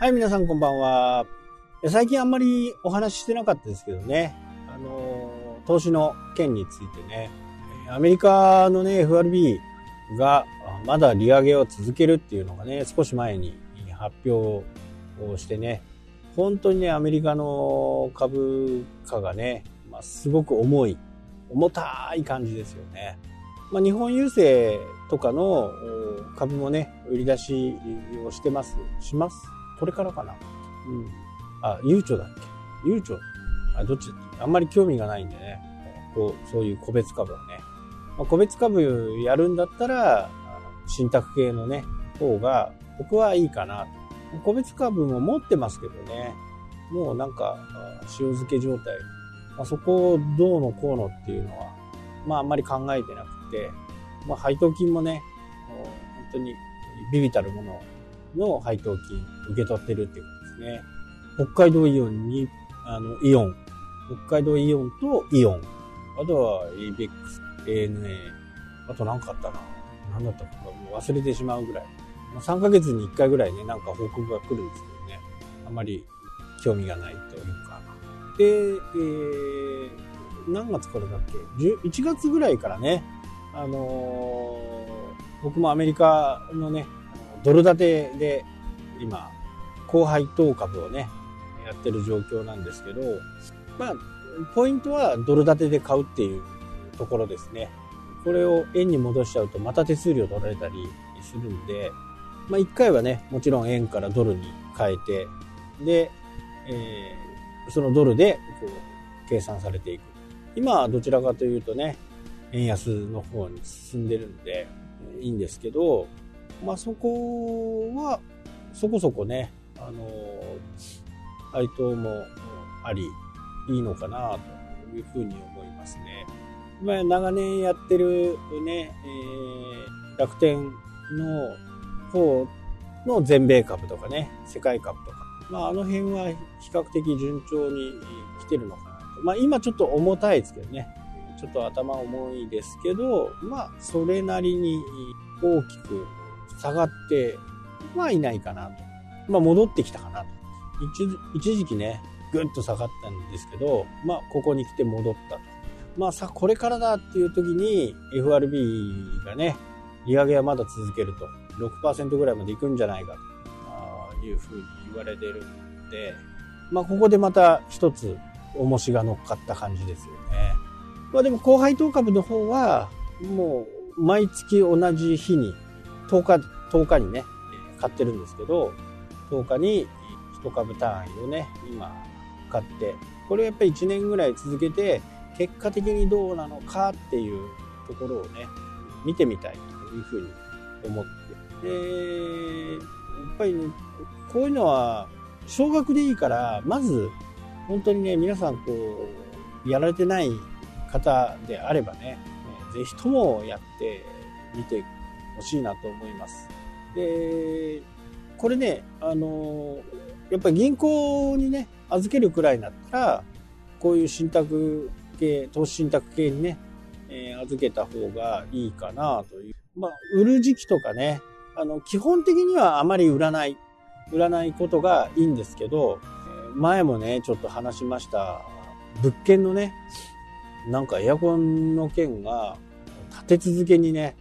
はい、皆さんこんばんは。最近あんまりお話ししてなかったですけどね、あの、投資の件についてね、アメリカのね、FRB がまだ利上げを続けるっていうのがね、少し前に発表をしてね、本当にね、アメリカの株価がね、まあ、すごく重い、重たい感じですよね。まあ、日本郵政とかの株もね、売り出しをしてます。しますこれからかな。うん。あ、悠長だっけ？悠長？あ、どっち？あんまり興味がないんでね。こう、そういう個別株はね。まあ、個別株やるんだったら、信託系のね、方が僕はいいかな。個別株も持ってますけどね。もうなんか、塩漬け状態。まあ、そこをどうのこうのっていうのは、まああんまり考えてなくて、まあ配当金もね、本当にビビたるものの配当金受け取ってるっていうことですね。北海道イオンに、あの、イオン。北海道イオンとイオン。あとは ABEX、ANA。あと何かあったな。何だったかもう忘れてしまうぐらい。3ヶ月に1回ぐらいね、なんか報告が来るんですけどね。あまり興味がないというか。で、えー、何月からだっけ ?1 月ぐらいからね、あのー、僕もアメリカのね、ドル建てで今、高配当株をね、やってる状況なんですけど、まあ、ポイントはドル建てで買うっていうところですね。これを円に戻しちゃうとまた手数料取られたりするんで、まあ一回はね、もちろん円からドルに変えて、で、えー、そのドルでこう計算されていく。今はどちらかというとね、円安の方に進んでるんで、いいんですけど、まあそこは、そこそこね、あの、配当もあり、いいのかなというふうに思いますね。まあ、長年やってるね、えー、楽天の方の全米株とかね、世界株とか、まあ、あの辺は比較的順調に来てるのかなと。まあ、今ちょっと重たいですけどね。ちょっと頭重いですけど、まあ、それなりに大きく下がってはいないかなと。まあ、戻ってきたかなと。一時期ね、ぐっと下がったんですけど、まあ、ここに来て戻ったと。まあさ、これからだっていう時に FRB がね、利上げはまだ続けると。6%ぐらいまで行くんじゃないかというふうに言われてるんで、まあここでまた一つ重しが乗っかった感じですよね。まあでも高配当株の方は、もう毎月同じ日に、10日、10日にね、買ってるんですけど、10日に1株単位をね、今買って、これやっぱり1年ぐらい続けて、結果的にどうなのかっていうところをね見てみたいというふうに思って。でやっぱり、ね、こういうのは少額でいいからまず本当にね皆さんこうやられてない方であればね是非ともやってみてほしいなと思います。でこれねあのやっぱり銀行にね預けるくらいになったらこういう信託系、投資信託系にね、えー、預けた方がいいかなという。まあ、売る時期とかね、あの、基本的にはあまり売らない、売らないことがいいんですけど、前もね、ちょっと話しました、物件のね、なんかエアコンの件が立て続けにね、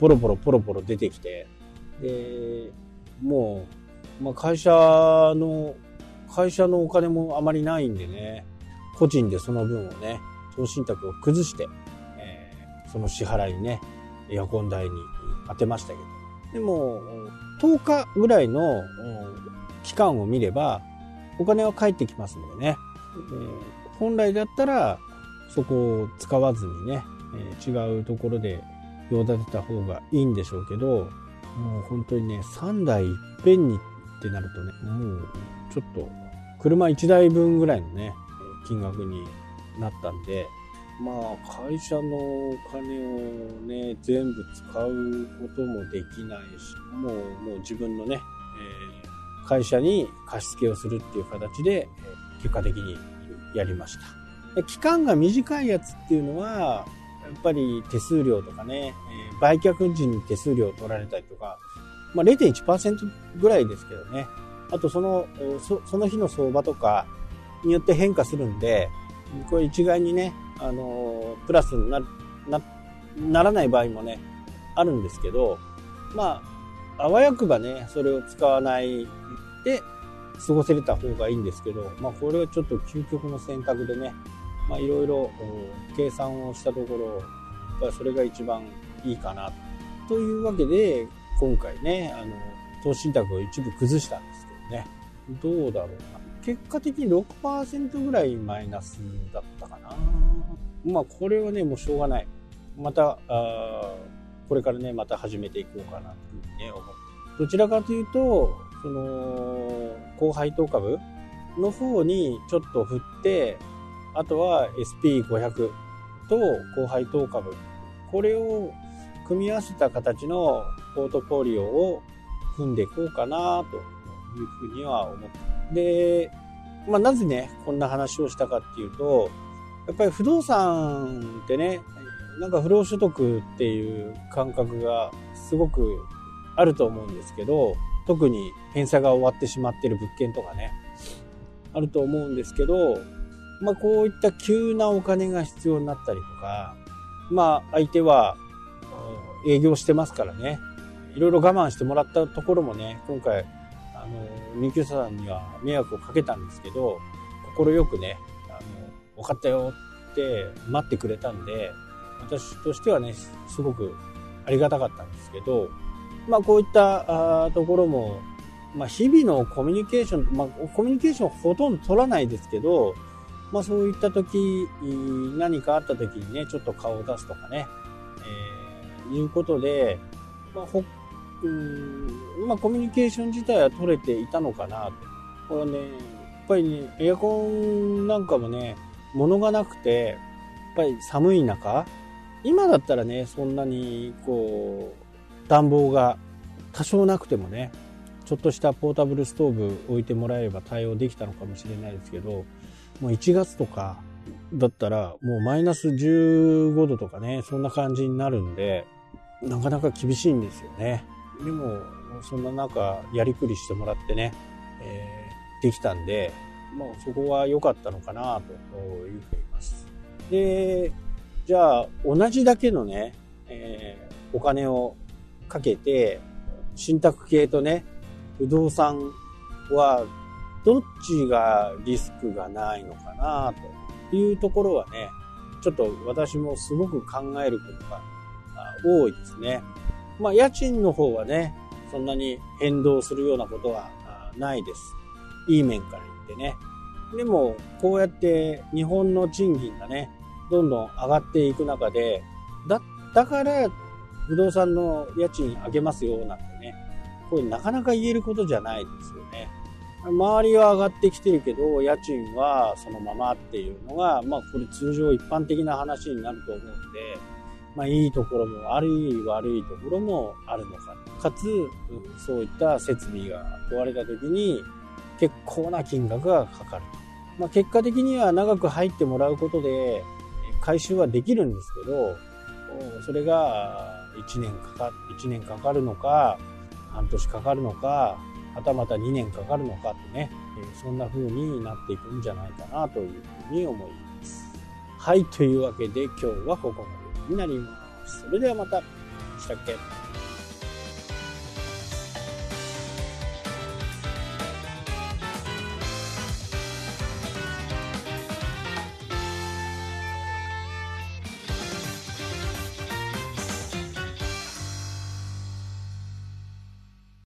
ポロポロポロポロ出てきて、で、もう、まあ、会社の、会社のお金もあまりないんでね、個人でその分をね、投資信託を崩して、えー、その支払いにね、エアコン代に当てましたけど。でも、10日ぐらいの期間を見れば、お金は返ってきますのでね、えー、本来だったら、そこを使わずにね、えー、違うところで用立てた方がいいんでしょうけど、もう本当にね、3台いっぺんにってなるとね、もうちょっと、車1台分ぐらいのね、金額になったんで、まあ、会社のお金をね、全部使うこともできないし、もう、もう自分のね、えー、会社に貸し付けをするっていう形で、結果的にやりました。期間が短いやつっていうのは、やっぱり手数料とかね、え売却時に手数料取られたりとか、まあ0.1%ぐらいですけどね、あとその、そその日の相場とかによって変化するんで、これ一概にね、あの、プラスにななならない場合もね、あるんですけど、まあ、あわよくばね、それを使わないで過ごせれた方がいいんですけど、まあ、これはちょっと究極の選択でね、いろいろ計算をしたところ、やっぱそれが一番いいかな。というわけで、今回ね、あの、投資信託を一部崩したんですけどね、どうだろうな。結果的に6%ぐらいマイナスだったかな。まあ、これはね、もうしょうがない。また、あこれからね、また始めていこうかなというふうにね、思って。どちらかというと、その、高配当株の方にちょっと振って、あとは SP500 と高配当株。これを組み合わせた形のポートフォリオを組んでいこうかなというふうには思って。で、まあ、なぜね、こんな話をしたかっていうと、やっぱり不動産ってね、なんか不労所得っていう感覚がすごくあると思うんですけど、特に返済が終わってしまってる物件とかね、あると思うんですけど、まあこういった急なお金が必要になったりとか、まあ相手は営業してますからね、いろいろ我慢してもらったところもね、今回、あの、入居者さんには迷惑をかけたんですけど、快くね、あの、分かったよって待ってくれたんで、私としてはね、すごくありがたかったんですけど、まあこういったところも、まあ日々のコミュニケーション、まあコミュニケーションほとんど取らないですけど、まあそういった時、何かあった時にね、ちょっと顔を出すとかね、えー、いうことで、まあほ、うんまあコミュニケーション自体は取れていたのかなと。これね、やっぱりね、エアコンなんかもね、物がなくて、やっぱり寒い中、今だったらね、そんなにこう、暖房が多少なくてもね、ちょっとしたポータブルストーブ置いてもらえれば対応できたのかもしれないですけど、もう1月とかだったらもうマイナス15度とかね、そんな感じになるんで、なかなか厳しいんですよね。でも、そんな中、やりくりしてもらってね、えー、できたんで、もうそこは良かったのかなというふうに言います。で、じゃあ、同じだけのね、えー、お金をかけて、信託系とね、不動産は、どっちがリスクがないのかなというところはね、ちょっと私もすごく考えることが多いですね。まあ、家賃の方はね、そんなに変動するようなことはないです。いい面から言ってね。でも、こうやって日本の賃金がね、どんどん上がっていく中で、だ、だから不動産の家賃上げますよなんてね、これなかなか言えることじゃないですよね。周りは上がってきてるけど、家賃はそのままっていうのが、まあこれ通常一般的な話になると思うんで、まあいいところもあり、悪いところもあるのか。かつ、そういった設備が壊れた時に結構な金額がかかる。まあ結果的には長く入ってもらうことで、回収はできるんですけど、それが1年かか、1年かかるのか、半年かかるのか、はたまた2年かかるのかってね、えそんな風になっていくんじゃないかなというふうに思います。はい、というわけで今日はここまでになります。それではまた。したっけ？